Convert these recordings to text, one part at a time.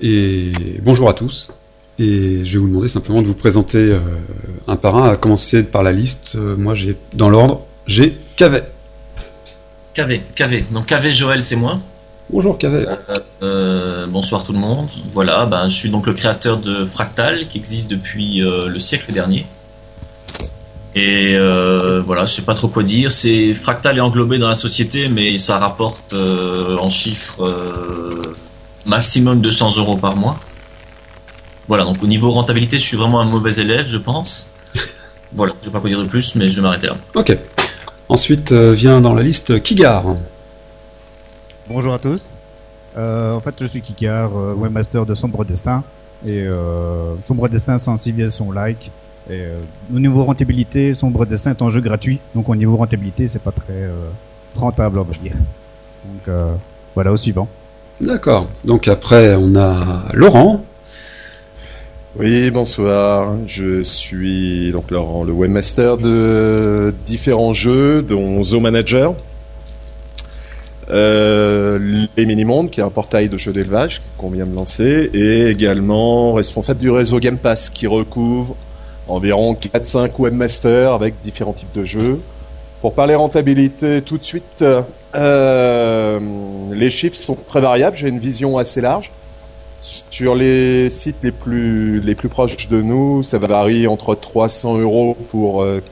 et bonjour à tous. Et je vais vous demander simplement de vous présenter un par un, à commencer par la liste. moi, j'ai dans l'ordre, j'ai Cavet. Cavet, Cavet. Donc Cavet Joël, c'est moi. Bonjour Cavet. bonsoir tout le monde. Voilà, ben, je suis donc le créateur de Fractal qui existe depuis le siècle dernier. Et euh, voilà, je sais pas trop quoi dire. C'est Fractal est englobé dans la société, mais ça rapporte euh, en chiffres euh, maximum 200 euros par mois. Voilà, donc au niveau rentabilité, je suis vraiment un mauvais élève, je pense. Voilà, je vais pas quoi dire de plus, mais je vais m'arrêter là. Ok. Ensuite vient dans la liste Kigar. Bonjour à tous. en fait, je suis Kigar, webmaster de Sombre Destin. Et Sombre Destin sensibiliser son like euh, au niveau rentabilité, Sombre Dessin est un jeu gratuit, donc au niveau rentabilité, c'est pas très euh, rentable, on va dire. Donc euh, voilà, au suivant. D'accord. Donc après, on a Laurent. Oui, bonsoir. Je suis donc Laurent, le webmaster de différents jeux, dont Zo Manager, euh, les Minimondes, qui est un portail de jeux d'élevage qu'on vient de lancer, et également responsable du réseau Game Pass, qui recouvre environ 4-5 webmasters avec différents types de jeux. Pour parler rentabilité tout de suite, euh, les chiffres sont très variables, j'ai une vision assez large. Sur les sites les plus, les plus proches de nous, ça varie entre 300 euros pour euh,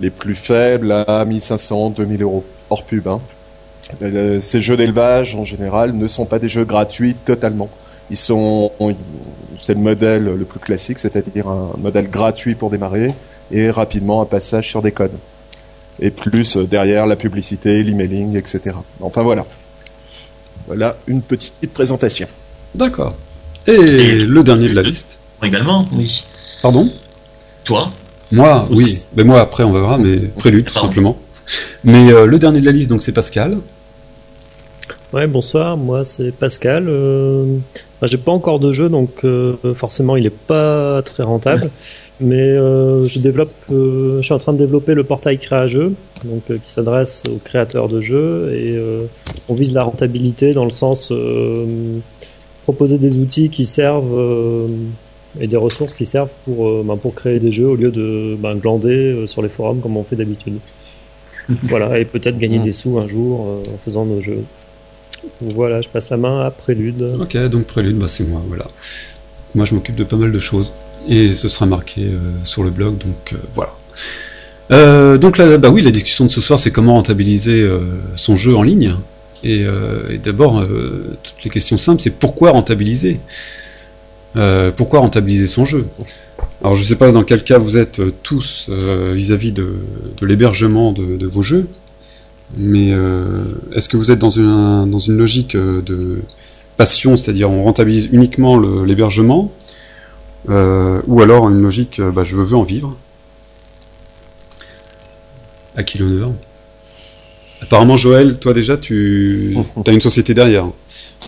les plus faibles à 1500, 2000 euros hors pub. Hein. Euh, ces jeux d'élevage en général ne sont pas des jeux gratuits totalement. Ils sont, c'est le modèle le plus classique, c'est-à-dire un modèle gratuit pour démarrer et rapidement un passage sur des codes. Et plus euh, derrière la publicité, l'emailing, etc. Enfin voilà. Voilà une petite présentation. D'accord. Et, le dernier de la liste Également, oui. Pardon? Toi Moi, oui. Mais moi après on verra, mais prélude tout simplement. Mais euh, le dernier de la liste, donc c'est Pascal. Ouais, bonsoir, moi c'est Pascal. Euh, j'ai pas encore de jeu, donc euh, forcément il est pas très rentable. Mais euh, je développe, je suis en train de développer le portail Créa-jeu, donc qui s'adresse aux créateurs de jeux et on vise la rentabilité dans le sens proposer des outils qui servent et des ressources qui servent pour, ben, pour créer des jeux au lieu de ben, glander sur les forums comme on fait d'habitude. voilà, et peut-être gagner des sous un jour en faisant nos jeux. Voilà, je passe la main à Prélude. Ok, donc Prélude, bah, c'est moi, voilà. Moi, je m'occupe de pas mal de choses. Et ce sera marqué euh, sur le blog, donc euh, voilà. Euh, donc là, bah oui, la discussion de ce soir, c'est comment rentabiliser son jeu en ligne. Et, d'abord, toutes les questions simples, c'est pourquoi rentabiliser? Pourquoi rentabiliser son jeu? Alors, je ne sais pas dans quel cas vous êtes tous vis-à-vis de, l'hébergement de, vos jeux. Mais euh, est-ce que vous êtes dans une, dans une logique euh, de passion, c'est-à-dire on rentabilise uniquement l'hébergement, euh, ou alors une logique bah, je veux en vivre? À qui l'honneur? Apparemment, Joël, toi déjà, tu as une société derrière.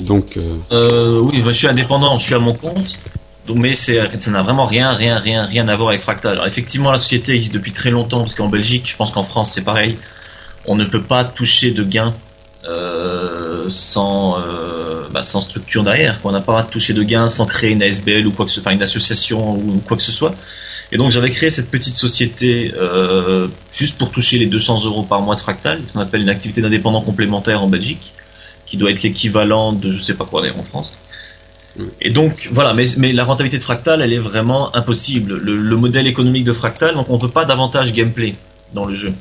Donc, oui, je suis indépendant, je suis à mon compte. Donc, mais ça n'a vraiment rien, rien, rien, rien à voir avec Fractal. Alors, effectivement, la société existe depuis très longtemps, parce qu'en Belgique, je pense qu'en France, c'est pareil on ne peut pas toucher de gains euh, sans, euh, bah, sans structure derrière. On n'a pas touché de gains sans créer une ASBL ou quoi que ce soit, une association ou quoi que ce soit. Et donc j'avais créé cette petite société euh, juste pour toucher les 200 euros par mois de fractal, ce qu'on appelle une activité d'indépendant complémentaire en Belgique, qui doit être l'équivalent de je sais pas quoi d'ailleurs en France. Et donc voilà, mais, mais, la rentabilité de Fractal, elle est vraiment impossible. Le, le modèle économique de Fractal, donc on veut pas davantage gameplay dans le jeu.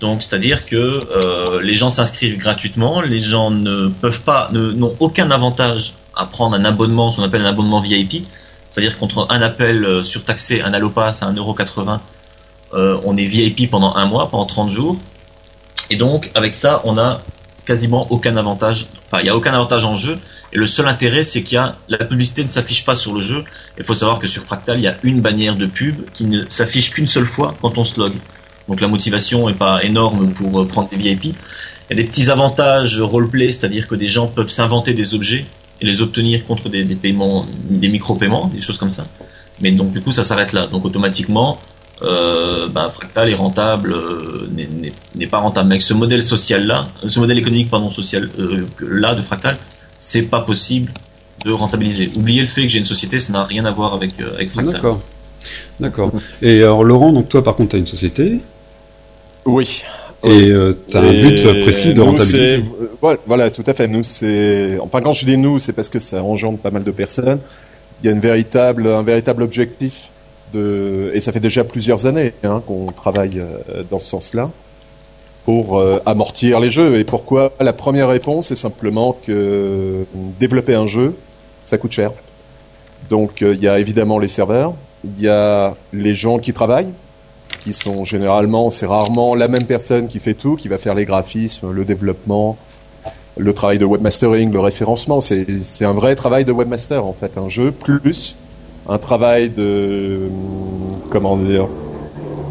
Donc, c'est-à-dire que euh, les gens s'inscrivent gratuitement, les gens ne peuvent pas, n'ont aucun avantage à prendre un abonnement, ce qu'on appelle un abonnement VIP, c'est-à-dire contre un appel euh, surtaxé, un allopass à 1,80€, euh, on est VIP pendant un mois, pendant 30 jours. Et donc, avec ça, on a quasiment aucun avantage. Enfin, il n'y a aucun avantage en jeu. Et le seul intérêt, c'est qu'il y a la publicité ne s'affiche pas sur le jeu. Il faut savoir que sur Fractal, il y a une bannière de pub qui ne s'affiche qu'une seule fois quand on se log donc la motivation n'est pas énorme pour euh, prendre des VIP. Il y a des petits avantages roleplay, c'est-à-dire que des gens peuvent s'inventer des objets et les obtenir contre des, paiements, des micro-paiements, des choses comme ça. Mais donc du coup ça s'arrête là. Donc automatiquement, euh, bah, Fractal est rentable, euh, n'est pas rentable. Mais avec ce modèle social là, ce modèle économique pardon social là de Fractal, c'est pas possible de rentabiliser. Oubliez le fait que j'ai une société, ça n'a rien à voir avec, avec Fractal. D'accord. D'accord. Et alors Laurent, donc toi par contre tu as une société Oui. et tu as un but précis de nous, rentabiliser. euh, voilà, tout à fait. Nous, c'est. Enfin, quand je dis nous, c'est parce que ça engendre pas mal de personnes. Il y a une véritable, un véritable objectif de, et ça fait déjà plusieurs années hein, qu'on travaille euh, dans ce sens-là pour euh, amortir les jeux. Et pourquoi? La première réponse est simplement que développer un jeu, ça coûte cher. Donc, euh, il y a évidemment les serveurs, il y a les gens qui travaillent, qui sont généralement, c'est rarement la même personne qui fait tout, qui va faire les graphismes, le développement, le travail de webmastering, le référencement. C'est un vrai travail de webmaster en fait, un jeu plus un travail de comment dire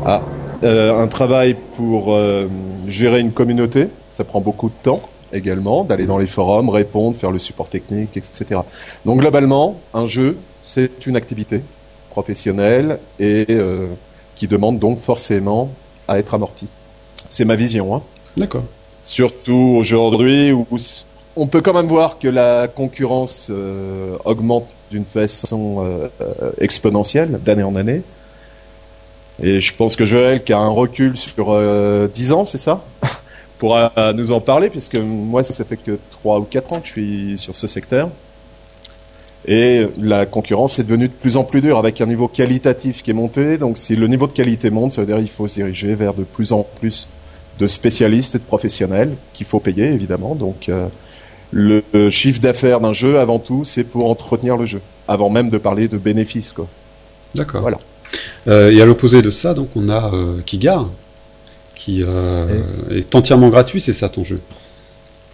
ah, euh, un travail pour euh, gérer une communauté. Ça prend beaucoup de temps également d'aller dans les forums, répondre, faire le support technique, etc. Donc globalement, un jeu, c'est une activité professionnelle et euh, qui demande donc forcément à être amorti. C'est ma vision. Hein. D'accord. Surtout aujourd'hui où on peut quand même voir que la concurrence euh, augmente d'une façon euh, exponentielle d'année en année. Et je pense que Joël, qui a un recul sur euh, 10 ans, c'est ça pourra nous en parler, puisque moi, ça, ça fait que 3 ou 4 ans que je suis sur ce secteur. Et la concurrence est devenue de plus en plus dure avec un niveau qualitatif qui est monté. Donc si le niveau de qualité monte, ça veut dire qu'il faut se diriger vers de plus en plus de spécialistes et de professionnels qu'il faut payer évidemment. Donc euh, le chiffre d'affaires d'un jeu, avant tout, c'est pour entretenir le jeu, avant même de parler de bénéfices. Quoi. D'accord. Voilà. Euh, et à l'opposé de ça, donc on a euh, Kigar, qui euh, est entièrement gratuit, c'est ça ton jeu?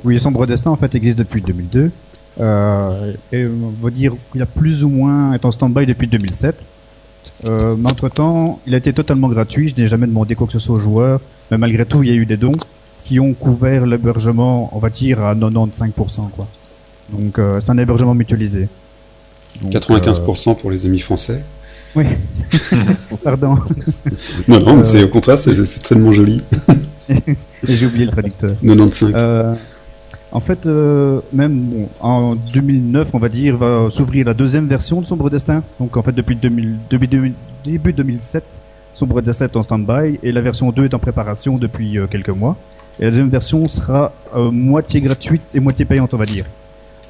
Oui, Sombre Destin en fait existe depuis 2002. Euh, et on va dire qu'il a plus ou moins est en stand-by depuis 2007. Euh, mais entre temps, il a été totalement gratuit. Je n'ai jamais demandé quoi que ce soit aux joueurs. Mais malgré tout, il y a eu des dons qui ont couvert l'hébergement, on va dire, à 95%. Quoi. Donc, euh, c'est un hébergement mutualisé. Donc, 95% pour les amis français. oui. Pardon. Non, non, mais c'est au contraire, c'est c'est tellement joli. Et j'ai oublié le traducteur. 95. En fait, euh, même en 2009, on va dire, va s'ouvrir la deuxième version de Sombre Destin. Donc en fait, depuis 2000, depuis 2000 début 2007, Sombre Destin est en stand-by et la version 2 est en préparation depuis euh, quelques mois. Et la deuxième version sera euh, moitié gratuite et moitié payante, on va dire.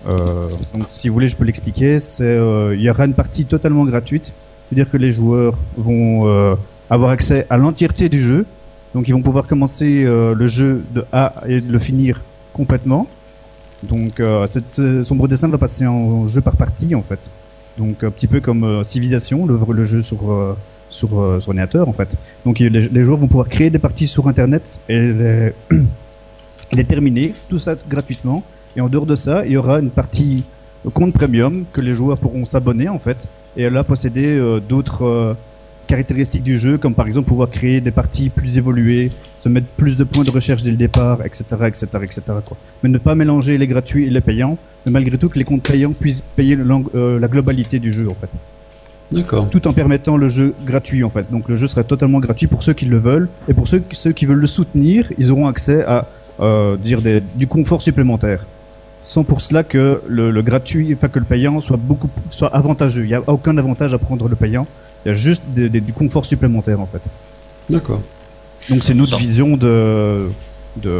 Donc si vous voulez, je peux l'expliquer. Il y aura une partie totalement gratuite, c'est-à-dire que les joueurs vont avoir accès à l'entièreté du jeu. Donc ils vont pouvoir commencer le jeu de A et le finir complètement. Donc euh, cette sombre dessin va passer en jeu par partie en fait. Donc un petit peu comme euh, Civilization, le, jeu sur euh, sur, ordinateur en fait. Donc les, joueurs vont pouvoir créer des parties sur internet et les, terminer, tout ça gratuitement. Et en dehors de ça, il y aura une partie compte premium que les joueurs pourront s'abonner en fait et là posséder euh, d'autres caractéristiques du jeu, comme par exemple pouvoir créer des parties plus évoluées, se mettre plus de points de recherche dès le départ, etc., etc., etc. Quoi. Mais ne pas mélanger les gratuits et les payants, mais malgré tout que les comptes payants puissent payer le euh, la globalité du jeu en fait, D'accord. tout en permettant le jeu gratuit en fait. Donc le jeu sera totalement gratuit pour ceux qui le veulent et pour ceux, ceux qui veulent le soutenir, ils auront accès à euh, dire des, du confort supplémentaire. Sans pour cela que le, le gratuit, enfin que le payant soit beaucoup soit avantageux. Il n'y a aucun avantage à prendre le payant. Il y a juste des- des- du confort supplémentaire en fait. D'accord. Donc c'est notre vision de, de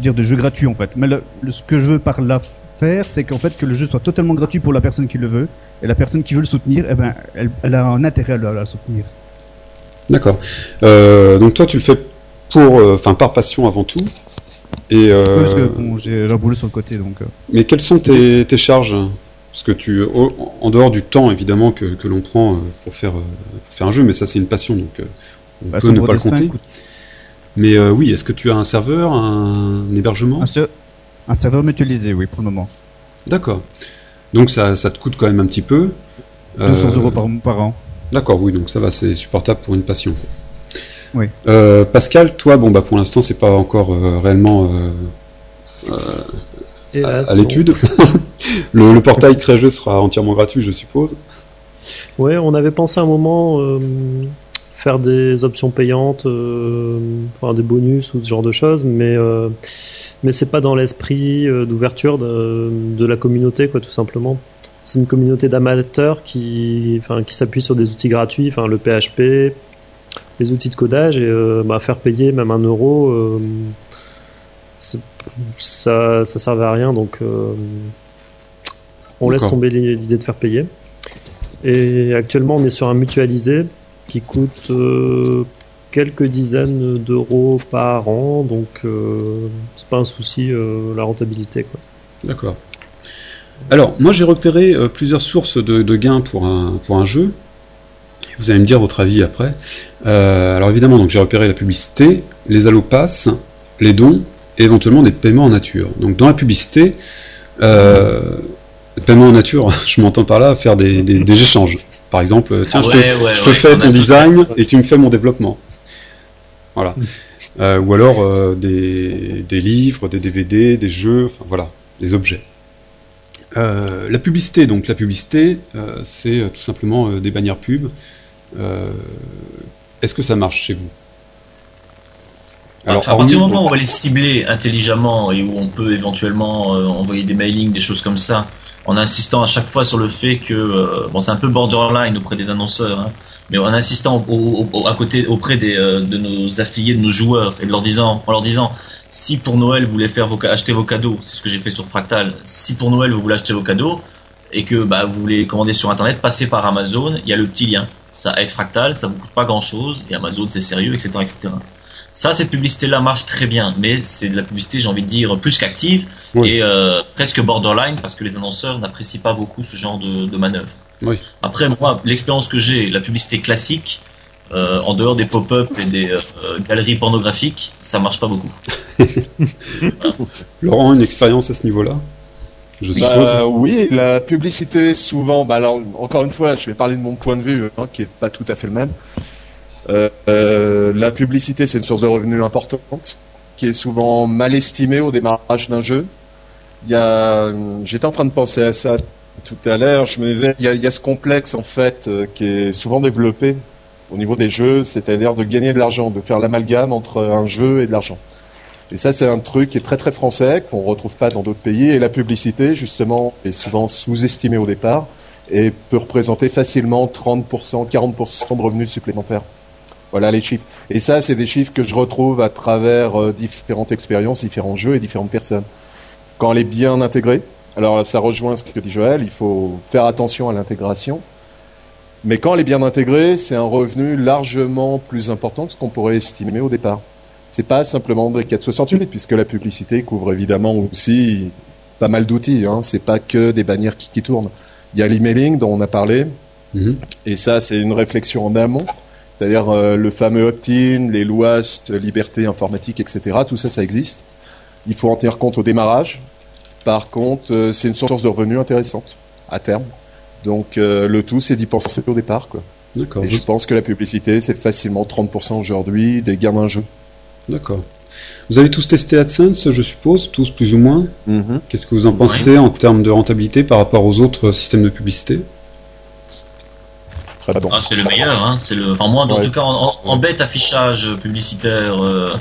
dire de jeu gratuit en fait. Mais le, le- ce que je veux par là faire, c'est qu'en fait que le jeu soit totalement gratuit pour la personne qui le veut et la personne qui veut le soutenir, eh ben, elle, elle a un intérêt à le, à le soutenir. D'accord. Euh, donc toi, tu le fais pour, euh, enfin, par passion avant tout. Et euh, Oui, parce que bon, j'ai un boulot sur le côté donc. mais quelles sont tes, tes charges? Parce que tu, en dehors du temps évidemment que, que l'on prend euh, pour faire euh, pour faire un jeu, mais ça c'est une passion donc euh, on bah, peut ne pas le compter. coûte Mais euh, oui, est-ce que tu as un serveur, un, hébergement? Un, ser- un serveur mutualisé, oui, pour le moment. D'accord. Donc ça, ça te coûte quand même un petit peu. 200 Euh, euros par, par an. D'accord, oui, donc ça va, c'est supportable pour une passion. Oui. Euh, Pascal, toi, bon bah pour l'instant c'est pas encore euh, réellement euh, à, l'étude. le, le portail Créjeux sera entièrement gratuit, je suppose. Ouais, on avait pensé un moment euh, faire des options payantes, euh, enfin des bonus ou ce genre de choses, mais euh, mais c'est pas dans l'esprit d'ouverture de, de la communauté, quoi, tout simplement. c'est une communauté d'amateurs qui, enfin, qui s'appuie sur des outils gratuits, enfin, le PHP, les outils de codage, et bah, faire payer même un euro, ça, ça servait à rien, donc on laisse tomber l'idée de faire payer. Et actuellement, on est sur un mutualisé qui coûte quelques dizaines d'euros par an, donc euh, c'est pas un souci euh, la rentabilité. D'accord. Alors, moi j'ai repéré euh, plusieurs sources de, gains pour un, pour un jeu. Vous allez me dire votre avis après. alors évidemment, donc j'ai repéré la publicité, les allopass, les dons et éventuellement des paiements en nature. Donc dans la publicité, paiement en nature, je m'entends par là faire des, échanges. Par exemple, tiens, je te, je te fais ton design et tu me fais mon développement. Voilà. Euh, ou alors euh, des, livres, des DVD, des jeux, enfin voilà, des objets. Euh, la publicité, donc la publicité, c'est tout simplement des bannières pub. Est-ce que ça marche chez vous? Alors, à partir du moment où on va les cibler intelligemment et où on peut éventuellement envoyer des mailings, des choses comme ça, en insistant à chaque fois sur le fait que bon c'est un peu borderline auprès des annonceurs hein, mais en insistant à côté auprès des, euh, de nos affiliés, de nos joueurs, et de leur disant, en leur disant, si pour Noël vous voulez faire vos, acheter vos cadeaux, c'est ce que j'ai fait sur Fractal, si pour Noël vous voulez acheter vos cadeaux et que bah, vous voulez commander sur Internet, passez par Amazon, il y a le petit lien. Ça aide Fractal, ça vous coûte pas grand chose, et Amazon c'est sérieux, etc., etc. Ça, cette publicité-là marche très bien, mais c'est de la publicité, j'ai envie de dire, plus qu'active et euh, presque borderline parce que les annonceurs n'apprécient pas beaucoup ce genre de, de manœuvre. Après, moi, l'expérience que j'ai, la publicité classique, euh, en dehors des pop-up et des euh, galeries pornographiques, ça marche pas beaucoup. Laurent, une expérience à ce niveau-là? Je bah, oui, la publicité souvent. Bah alors, encore une fois, je vais parler de mon point de vue, hein, qui est pas tout à fait le même. Euh, la publicité, c'est une source de revenus importante, qui est souvent mal estimée au démarrage d'un jeu. Il y a, j'étais en train de penser à ça tout à l'heure, je me disais, il y, a, ce complexe en fait euh, qui est souvent développé au niveau des jeux, c'est-à-dire de gagner de l'argent, de faire l'amalgame entre un jeu et de l'argent. Et ça, c'est un truc qui est très très français, qu'on retrouve pas dans d'autres pays. Et la publicité, justement, est souvent sous-estimée au départ et peut représenter facilement 30%, 40% de revenus supplémentaires. Voilà les chiffres. Et ça, c'est des chiffres que je retrouve à travers euh, différentes expériences, différents jeux et différentes personnes. Quand elle est bien intégrée, alors ça rejoint ce que dit Joël, il faut faire attention à l'intégration. Mais quand elle est bien intégrée, c'est un revenu largement plus important que ce qu'on pourrait estimer au départ. C'est pas simplement des 468, puisque la publicité couvre évidemment aussi pas mal d'outils. Hein. C'est pas que des bannières qui, tournent. Il y a l'emailing dont on a parlé, mhm. et ça c'est une réflexion en amont. C'est-à-dire euh, le fameux opt-in, les lois, liberté informatique, etc. Tout ça, ça existe. Il faut en tenir compte au démarrage. Par contre, euh, c'est une source de revenus intéressante à terme. Donc euh, le tout, c'est d'y penser au départ. Quoi. D'accord. Et je pense que la publicité, c'est facilement 30% aujourd'hui des gains d'un jeu. D'accord. Vous avez tous testé AdSense, je suppose, tous plus ou moins. Mm-hmm. Qu'est-ce que vous en pensez en termes de rentabilité par rapport aux autres systèmes de publicité? Ah, c'est le meilleur, hein. c'est le. Enfin moi, en tout cas, en, bête affichage publicitaire, euh,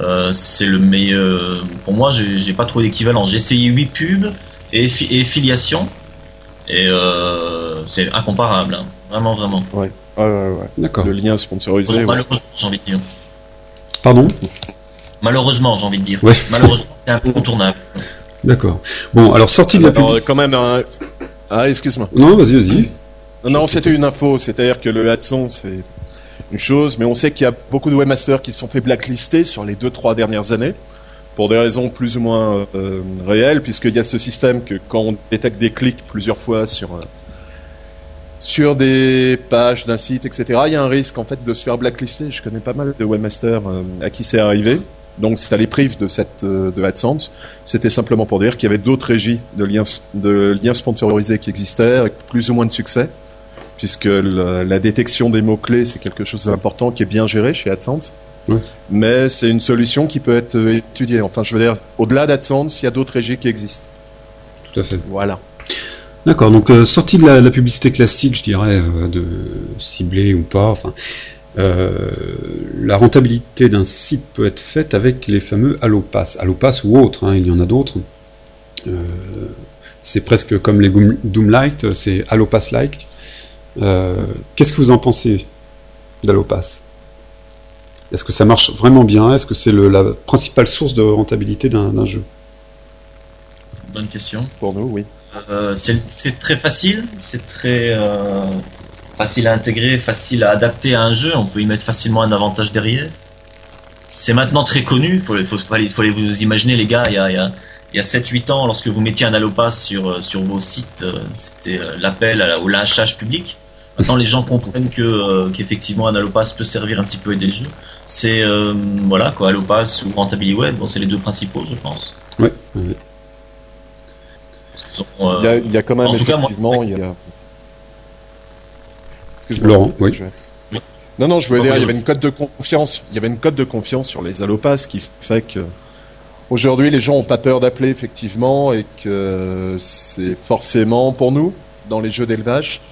euh, c'est le meilleur. Pour moi, j'ai pas trouvé d'équivalent. J'ai essayé 8 pubs et, filiation, et euh, c'est incomparable, hein. vraiment, vraiment. Ouais, ouais, ouais. D'accord. Le lien sponsorisé. Malheureusement, j'ai envie de dire. Pardon? Malheureusement, j'ai envie de dire. Malheureusement, c'est incontournable. D'accord. Bon, alors sortie de la pub. quand même, ah, excuse-moi. Non, vas-y, vas-y. Non, c'était une info, c'est-à-dire que le Hudson, c'est une chose, mais on sait qu'il y a beaucoup de webmasters qui se sont fait blacklister sur les deux trois dernières années pour des raisons plus ou moins euh, réelles, puisqu'il y a ce système que quand on détecte des clics plusieurs fois sur euh, sur des pages d'un site, etc., il y a un risque en fait de se faire blacklister. Je connais pas mal de webmasters euh, à qui c'est arrivé. Donc ça les prive de cette de AdSense. C'était simplement pour dire qu'il y avait d'autres régies de liens de liens sponsorisés qui existaient avec plus ou moins de succès puisque la, détection des mots-clés, c'est quelque chose d'important qui est bien géré chez AdSense. Mais c'est une solution qui peut être étudiée. Enfin, je veux dire, au-delà d'AdSense, il y a d'autres régies qui existent. Tout à fait. Voilà. D'accord, donc euh, sortie de la, publicité classique, je dirais, euh, de cibler ou pas, enfin, euh, la rentabilité d'un site peut être faite avec les fameux Allopass, Allopass ou autres, hein, il y en a d'autres c'est presque comme les Doomlight, c'est Allopass-like. Euh, Qu'est-ce que vous en pensez d'Allopass Est-ce que ça marche vraiment bien? Est-ce que c'est la principale source de rentabilité d'un jeu? Bonne question. Pour nous, oui. Euh, c'est très facile, c'est très euh, facile à intégrer, facile à adapter à un jeu. On peut y mettre facilement un avantage derrière. C'est maintenant très connu. Il faut, faut, vous imaginer, les gars, il y a, il y a, il y a 7-8 ans, lorsque vous mettiez un allopass sur, sur vos sites, c'était l'appel au lynchage public. Maintenant, les gens comprennent que euh, qu'effectivement un allopass peut servir un petit peu à aider le jeu. C'est euh, voilà quoi, allopass ou rentability web. Bon, c'est les deux principaux, je pense. Sont, euh, Il y a, il y a quand même en tout cas, moi- effectivement, il y a. Excuse-moi, Laurent, oui. je- Non, non, je voulais dire, il y oui, avait une cote de confiance. Il y avait une cote de confiance sur les allopass qui fait que aujourd'hui les gens ont pas peur d'appeler effectivement et que c'est forcément pour nous dans les jeux d'élevage.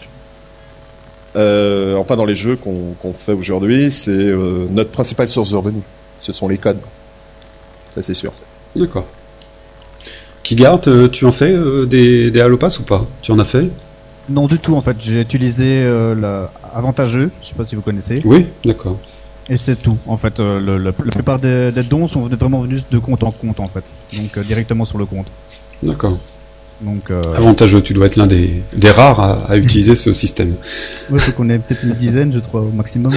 Euh, enfin, dans les jeux qu'on fait aujourd'hui, c'est euh, notre principale source de revenus. Ce sont les codes. Ça, c'est sûr. D'accord. Kigart, euh, tu en fais euh, des, des Allopass ou pas? Tu en as fait? Non, du tout en fait. J'ai utilisé euh, la avantageux, je sais pas si vous connaissez, Oui, d'accord. et c'est tout. En fait, euh, le- le- la plupart des, des dons sont vraiment venus de compte en compte en fait, donc euh, directement sur le compte. D'accord. Donc, euh, Avantageux, tu dois être l'un des, des rares à, à utiliser ce système. ouais, faut qu'on ait peut-être une dizaine, je crois, au maximum.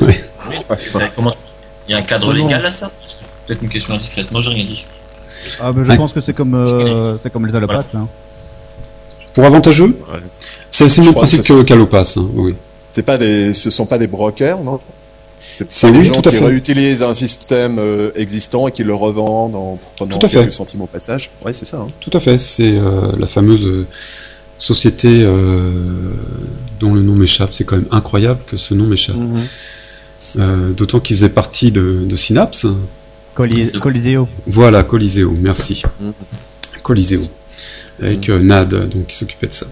Oui, comment- Il y a un cadre légal à ça Peut-être une question indiscrète. Moi, j'ai rien dit. Ah, ben, je Ouais. pense que c'est comme, euh, c'est comme les allopass. Hein. Pour avantageux Ouais. C'est le Je même que principe que hein, oui. C'est pas des, ce sont pas des brokers, non? C'est oui, gens tout à qui fait. réutilisent un système euh, existant et qui le revendent en prenant Tout à fait. quelques centimes au passage. Ouais, c'est ça. Hein. Tout à fait, c'est euh, la fameuse euh, société euh, dont le nom m'échappe. C'est quand même incroyable que ce nom m'échappe. Euh, D'autant qu'il faisait partie de, de Synapse. Coli- Coliseo. Voilà, Coliseo, merci. Mhm. Coliseo. Avec euh, Nad, donc qui s'occupait de ça.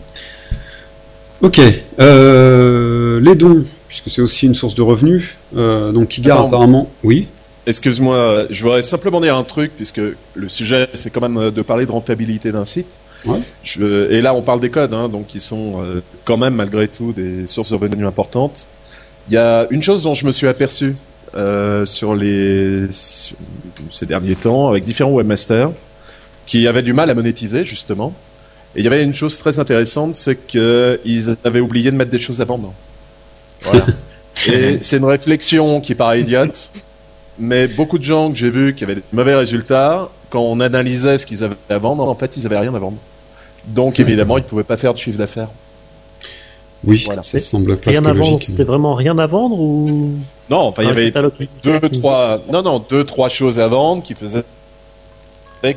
Ok, euh, les dons, puisque c'est aussi une source de revenus. Euh, donc Kigar Attends. apparemment, oui. Excuse-moi, je voudrais simplement dire un truc, puisque le sujet, c'est quand même euh, de parler de rentabilité d'un site. Ouais. Je- et là, on parle des codes, hein, donc qui sont euh, quand même, malgré tout, des sources de revenus importantes. Il y a une chose dont je me suis aperçu euh, sur les sur- ces derniers temps, avec différents webmasters, qui avaient du mal à monétiser, justement. Et il y avait une chose très intéressante, c'est qu'ils avaient oublié de mettre des choses à vendre. Voilà. Et c'est une réflexion qui paraît idiote, mais beaucoup de gens que j'ai vus qui avaient de mauvais résultats, quand on analysait ce qu'ils avaient à vendre, en fait, ils avaient rien à vendre. Donc, évidemment, ils pouvaient pas faire de chiffre d'affaires. Oui, Voilà. ça semble presque Rien à vendre, c'était vraiment rien à vendre ou Non, enfin, il y avait deux, trois, non, non, deux, trois choses à vendre qui faisaient,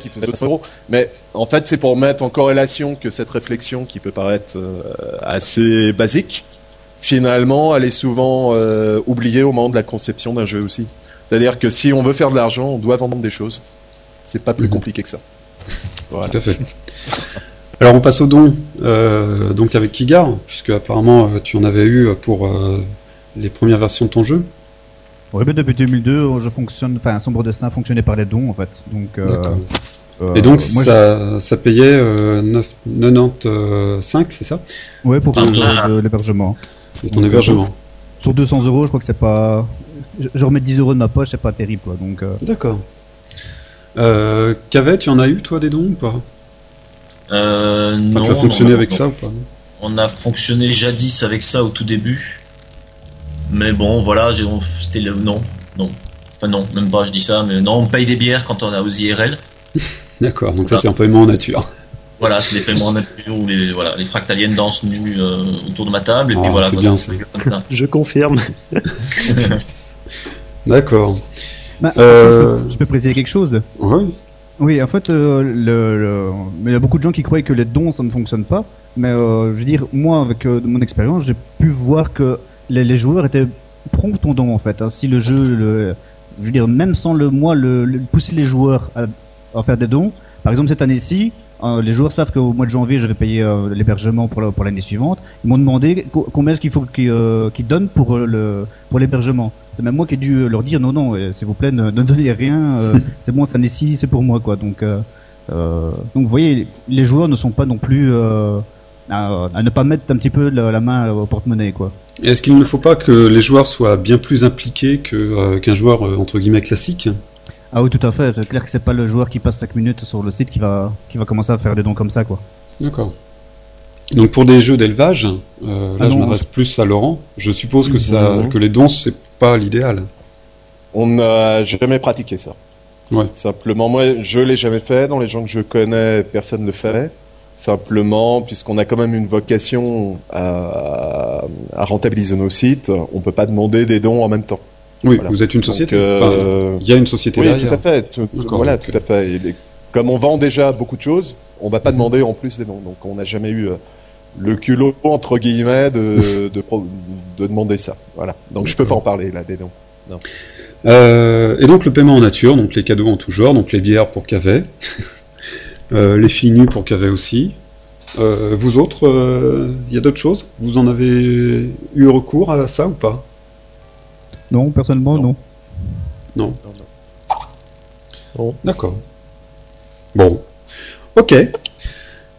qui faisaient 200 euros. Mais en fait, c'est pour mettre en corrélation que cette réflexion qui peut paraître euh, assez basique, finalement, elle est souvent euh, oubliée au moment de la conception d'un jeu aussi. C'est-à-dire que si on veut faire de l'argent, on doit vendre des choses. C'est pas plus Mhm. compliqué que ça. Voilà. Tout à fait. Alors on passe aux dons, euh, donc avec Kigar, puisque apparemment euh, tu en avais eu pour euh, les premières versions de ton jeu. Ouais, mais depuis 2002, je fonctionne, enfin, Sombre Destin fonctionnait par les dons en fait. Donc, euh, Et donc moi, ça, ça payait euh, 9 95, c'est ça? Ouais, pour l'hébergement. De ton Donc, hébergement. Sur 200 euros, je crois que c'est pas. Je, je remets 10 euros de ma poche, c'est pas terrible quoi. Donc, euh, D'accord. Euh, Cavet, tu en as eu toi des dons ou pas? Euh, Enfin, non, tu as fonctionné non, avec non. ça ou pas? On a fonctionné jadis avec ça au tout début. Mais bon, voilà, c'était le. Non, non. Enfin, non, même pas, je dis ça, mais non, on paye des bières quand on a aux IRL. D'accord, donc ça c'est un paiement en nature. Voilà, c'est des paiements en nature où les, voilà, les fractaliennes dansent nues euh, autour de ma table. Et Ah, puis voilà, c'est quoi, bien, ça se ça. fait comme ça. Je confirme. D'accord. bah, Euh, je, peux, je peux préciser quelque chose. Ouais. Oui, en fait, euh, le, le- mais il y a beaucoup de gens qui croient que les dons ça ne fonctionne pas. Mais euh, je veux dire, moi, avec euh, mon expérience, j'ai pu voir que les, les joueurs étaient prompts au don en fait. hein. Si le jeu, le, je veux dire, même sans le moi, le, le- pousser les joueurs à, à faire des dons. Par exemple, cette année-ci, euh, les joueurs savent qu'au mois de janvier, je vais payer euh, l'hébergement pour, la- pour l'année suivante. Ils m'ont demandé co- combien est-ce qu'il faut qu'ils euh, qu'ils donnent pour le pour l'hébergement. C'est même moi qui ai dû leur dire non, non, s'il vous plaît, ne, ne donnez rien. c'est bon, cette année-ci, c'est pour moi, quoi. Donc, donc vous voyez, les joueurs ne sont pas non plus à, à ne pas mettre un petit peu la, la main au porte-monnaie, quoi. Et Est-ce qu'il ne faut pas que les joueurs soient bien plus impliqués que, qu'un joueur entre guillemets classique? Ah oui, tout à fait. C'est clair que c'est pas le joueur qui passe 5 minutes sur le site qui va, qui va commencer à faire des dons comme ça, quoi. D'accord. Donc pour des jeux d'élevage, euh, là Ah je m'adresse plus à Laurent. Je suppose que ça, que les dons c'est pas l'idéal. On n'a jamais pratiqué ça. Ouais. Simplement, moi, je l'ai jamais fait. Dans les gens que je connais, personne ne le fait. Simplement, puisqu'on a quand même une vocation à, à rentabiliser nos sites, on peut pas demander des dons en même temps. Oui, Voilà. vous êtes une société. euh, Enfin, il y a une société oui, derrière. tout à fait. Tout- voilà, tout à fait. Et comme on vend déjà beaucoup de choses, on va pas demander en plus des dons. Donc, on n'a jamais eu euh, le culot entre guillemets de, de, demander ça. Voilà. Donc, je peux pas en parler là des dons. Euh, et donc le paiement en nature, donc les cadeaux en tout genre, donc les bières pour Cavet, euh, les filles nues pour Cavet aussi. Euh, vous autres, il y a d'autres choses? Vous en avez eu recours à ça ou pas? Non, personnellement, non. Non. Non, non. D'accord. Bon. Ok.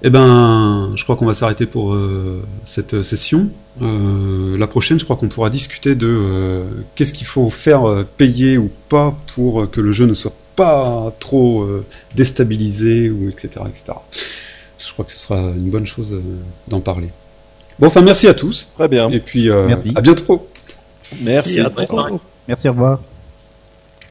Eh ben, je crois qu'on va s'arrêter pour euh, cette session. Euh, la prochaine, je crois qu'on pourra discuter de euh, qu'est-ce qu'il faut faire euh, payer ou pas pour euh, que le jeu ne soit pas trop euh, déstabilisé ou etc., etc. Je crois que ce sera une bonne chose euh, d'en parler. Bon, enfin, merci à tous Très bien. et puis euh, Merci. à bientôt. Merci. à très bientôt. Merci, au revoir.